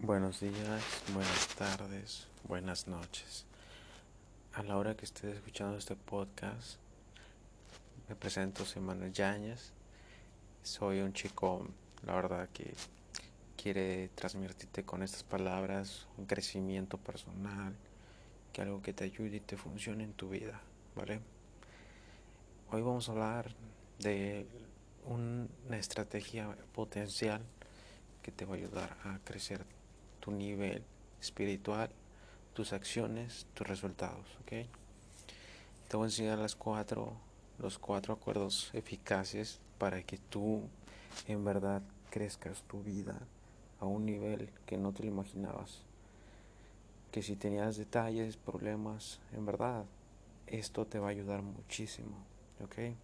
Buenos días, buenas tardes, buenas noches. A la hora que estés escuchando este podcast, me presento, soy Manuel. Soy un chico, la verdad, que quiere transmitirte con estas palabras un crecimiento personal, que algo que te ayude y te funcione en tu vida, ¿vale? Hoy vamos a hablar de una estrategia potencial que te va a ayudar a crecer tu nivel espiritual, tus acciones, tus resultados, ¿ok? Te voy a enseñar las cuatro, los cuatro acuerdos eficaces para que tú en verdad crezcas tu vida a un nivel que no te lo imaginabas. Que si tenías detalles, problemas, en verdad, esto te va a ayudar muchísimo, ¿ok?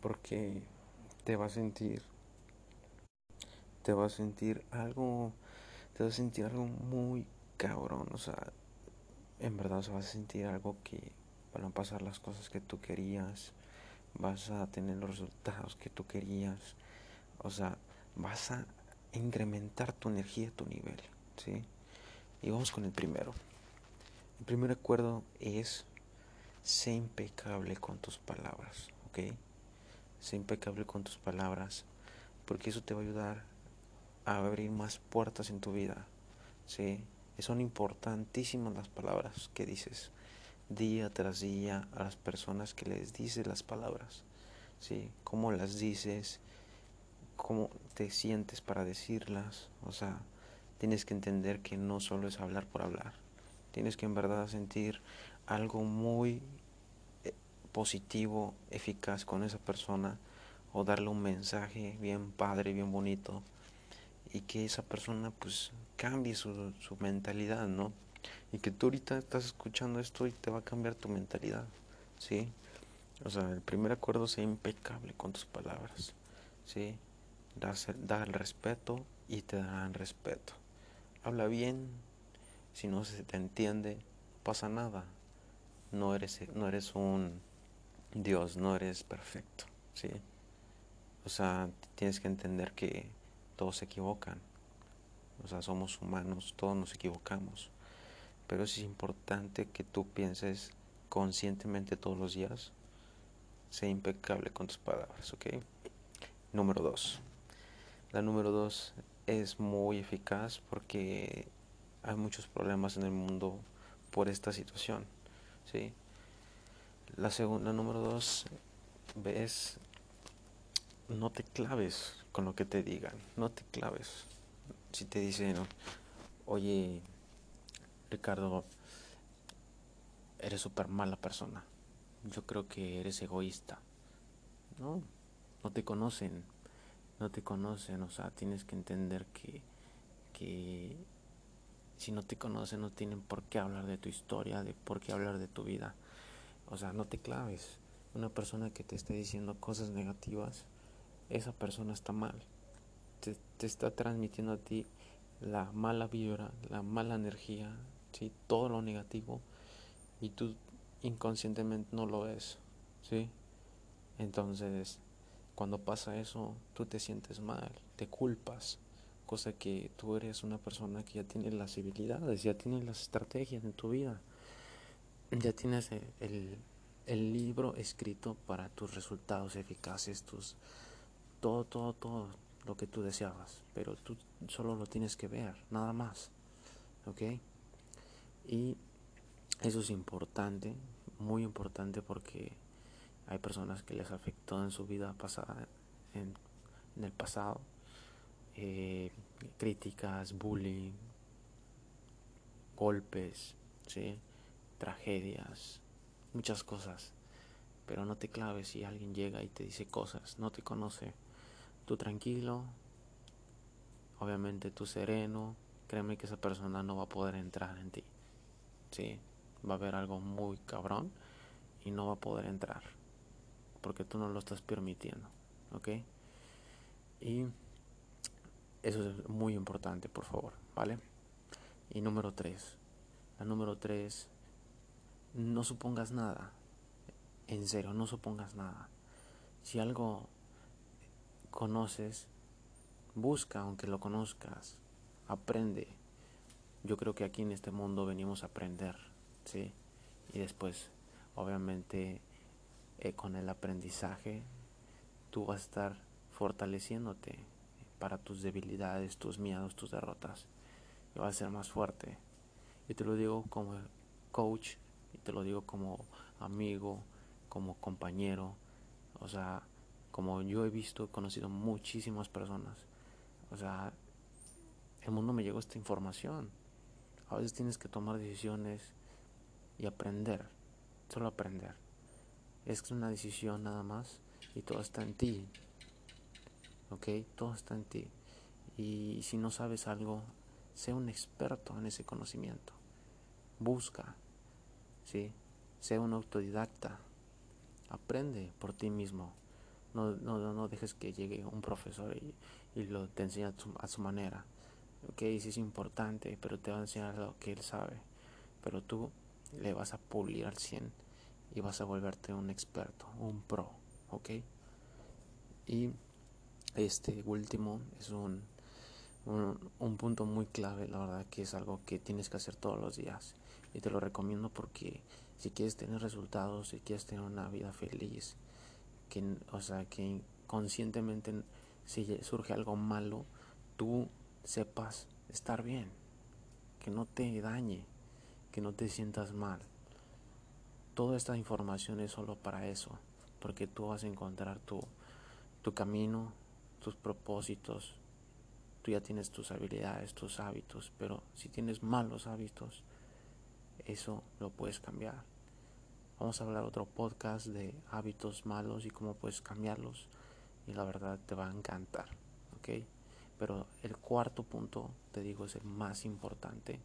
Porque te va a sentir, te va a sentir algo te vas a sentir algo muy cabrón, o sea, en verdad vas a sentir algo que van a pasar las cosas que tú querías, vas a tener los resultados que tú querías, o sea, vas a incrementar tu energía, tu nivel, ¿sí? Y vamos con el primero. El primer acuerdo es sé impecable con tus palabras, ¿ok? Sé impecable con tus palabras, porque eso te va a ayudar abrir más puertas en tu vida. ¿sí? Son importantísimas las palabras que dices día tras día a las personas que les dices las palabras. ¿sí? Cómo las dices, cómo te sientes para decirlas. O sea, tienes que entender que no solo es hablar por hablar. Tienes que en verdad sentir algo muy eh, positivo, eficaz con esa persona o darle un mensaje bien padre, bien bonito y que esa persona pues cambie su, su mentalidad, ¿no? Y que tú ahorita estás escuchando esto y te va a cambiar tu mentalidad, ¿sí? O sea, el primer acuerdo sea impecable con tus palabras, ¿sí? Da, el respeto y te darán respeto. Habla bien, si no se te entiende, pasa nada. No eres, no eres un Dios, no eres perfecto, ¿sí? O sea, tienes que entender que todos se equivocan. O sea, somos humanos, todos nos equivocamos. Pero es importante que tú pienses conscientemente todos los días. Sé impecable con tus palabras, ¿ok? Número dos. La número dos es muy eficaz porque hay muchos problemas en el mundo por esta situación, ¿sí? La segunda, número dos, ves, no te claves con lo que te digan, no te claves. Si te dicen, oye, Ricardo, eres súper mala persona, yo creo que eres egoísta. No, no te conocen, no te conocen, o sea, tienes que entender que, que si no te conocen no tienen por qué hablar de tu historia, de por qué hablar de tu vida. O sea, no te claves. Una persona que te esté diciendo cosas negativas, esa persona está mal. Te, está transmitiendo a ti la mala vibra, la mala energía, ¿sí? todo lo negativo y tú inconscientemente no lo ves. ¿sí? Entonces, cuando pasa eso, tú te sientes mal, te culpas, cosa que tú eres una persona que ya tiene las habilidades, ya tienes las estrategias en tu vida, ya tienes el, el libro escrito para tus resultados eficaces, tus todo, todo, todo lo que tú deseabas, pero tú solo lo tienes que ver, nada más. ¿Ok? Y eso es importante, muy importante porque hay personas que les afectó en su vida pasada, en, el pasado, eh, críticas, bullying, golpes, ¿sí? tragedias, muchas cosas. Pero no te claves si alguien llega y te dice cosas, no te conoce tú tranquilo, obviamente tú sereno, créeme que esa persona no va a poder entrar en ti. Sí, va a haber algo muy cabrón y no va a poder entrar porque tú no lo estás permitiendo, ¿ok? Y eso es muy importante, por favor, ¿vale? Y número tres, la número tres, no supongas nada, en serio, no supongas nada. Si algo conoces, busca aunque lo conozcas aprende. Yo creo que aquí en este mundo venimos a aprender, ¿sí? Y después, obviamente, eh, con el aprendizaje, tú vas a estar fortaleciéndote para tus debilidades, tus miedos, tus derrotas. Y vas a ser más fuerte. Y te lo digo como coach, y te lo digo como amigo, como compañero. O sea, como yo he visto, he conocido muchísimas personas. O sea, el mundo me llegó esta información. A veces tienes que tomar decisiones y aprender, solo aprender. Es una decisión nada más y todo está en ti. ¿Ok? Todo está en ti. Y si no sabes algo, sé un experto en ese conocimiento. Busca, ¿sí? Sé un autodidacta. Aprende por ti mismo. No, no, no dejes que llegue un profesor y, lo te enseñe a, a su manera. Ok, sí es importante, pero te va a enseñar lo que él sabe. Pero tú le vas a pulir al 100 y vas a volverte un experto, un pro, ¿ok? Y este último es un, un, un, punto muy clave, la verdad que es algo que tienes que hacer todos los días. Y te lo recomiendo porque si quieres tener resultados, si quieres tener una vida feliz, que, o sea, que conscientemente si surge algo malo, tú sepas estar bien, que no te dañe, que no te sientas mal. Toda esta información es solo para eso, porque tú vas a encontrar tu, tu camino, tus propósitos, tú ya tienes tus habilidades, tus hábitos, pero si tienes malos hábitos, eso lo puedes cambiar. Vamos a hablar otro podcast de hábitos malos y cómo puedes cambiarlos y la verdad te va a encantar, ¿ok? Pero el cuarto punto, te digo, es el más importante,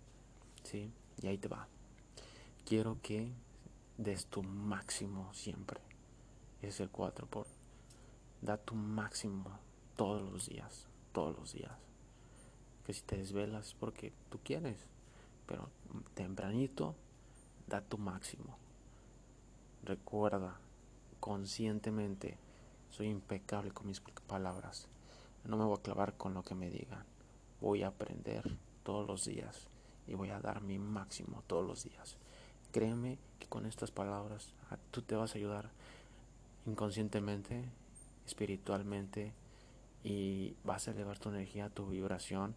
¿sí? Y ahí te va. Quiero que des tu máximo siempre. Es el cuatro por da tu máximo todos los días, todos los días. Que si te desvelas es porque tú quieres, pero tempranito da tu máximo. Recuerda conscientemente, soy impecable con mis palabras. No me voy a clavar con lo que me digan. Voy a aprender todos los días y voy a dar mi máximo todos los días. Créeme que con estas palabras tú te vas a ayudar inconscientemente, espiritualmente y vas a elevar tu energía, tu vibración,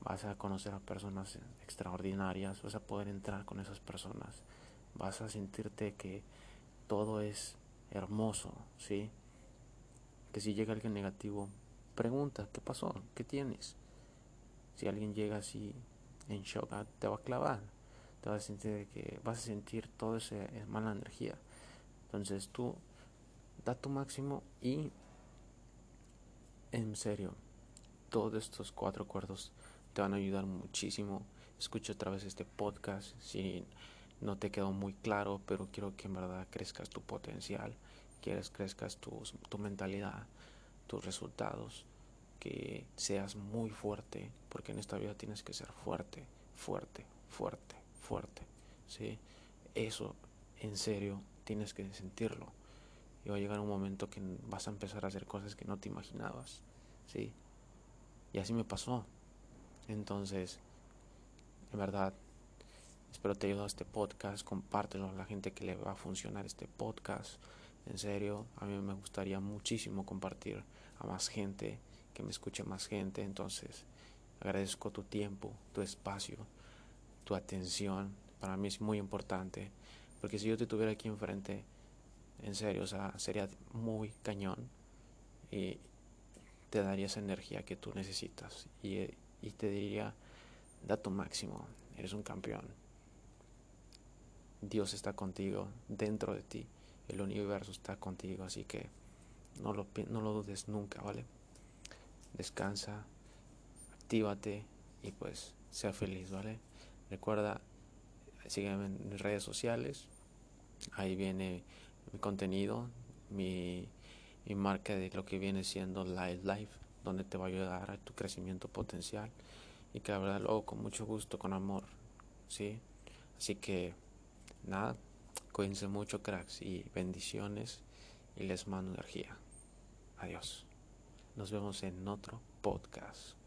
vas a conocer a personas extraordinarias, vas a poder entrar con esas personas, vas a sentirte que todo es hermoso, ¿sí? Que si llega alguien negativo, Pregunta, ¿qué pasó? ¿Qué tienes? Si alguien llega así en shock, ah, te va a clavar. Te vas a sentir que vas a sentir toda esa mala energía. Entonces tú da tu máximo y en serio, todos estos cuatro acuerdos te van a ayudar muchísimo. Escucha otra vez este podcast si no te quedó muy claro, pero quiero que en verdad crezcas tu potencial, quieres crezcas tu, tu mentalidad tus resultados, que seas muy fuerte, porque en esta vida tienes que ser fuerte, fuerte, fuerte, fuerte, ¿sí? Eso, en serio, tienes que sentirlo. Y va a llegar un momento que vas a empezar a hacer cosas que no te imaginabas, ¿sí? Y así me pasó. Entonces, en verdad, espero te ayude este podcast, compártelo a la gente que le va a funcionar este podcast. En serio, a mí me gustaría muchísimo compartir a más gente, que me escuche más gente. Entonces, agradezco tu tiempo, tu espacio, tu atención. Para mí es muy importante, porque si yo te tuviera aquí enfrente, en serio, o sea, sería muy cañón y te daría esa energía que tú necesitas y, y te diría, da tu máximo, eres un campeón. Dios está contigo, dentro de ti, el universo está contigo, así que no lo, no lo dudes nunca, ¿vale? Descansa, actívate y pues sea feliz, ¿vale? Recuerda, sígueme en mis redes sociales. Ahí viene mi contenido, mi, mi marca de lo que viene siendo Live Life, donde te va a ayudar a tu crecimiento potencial. Y que la verdad con mucho gusto, con amor, ¿sí? Así que, nada, cuídense mucho, cracks, y bendiciones y les mando energía. Adiós. Nos vemos en otro podcast.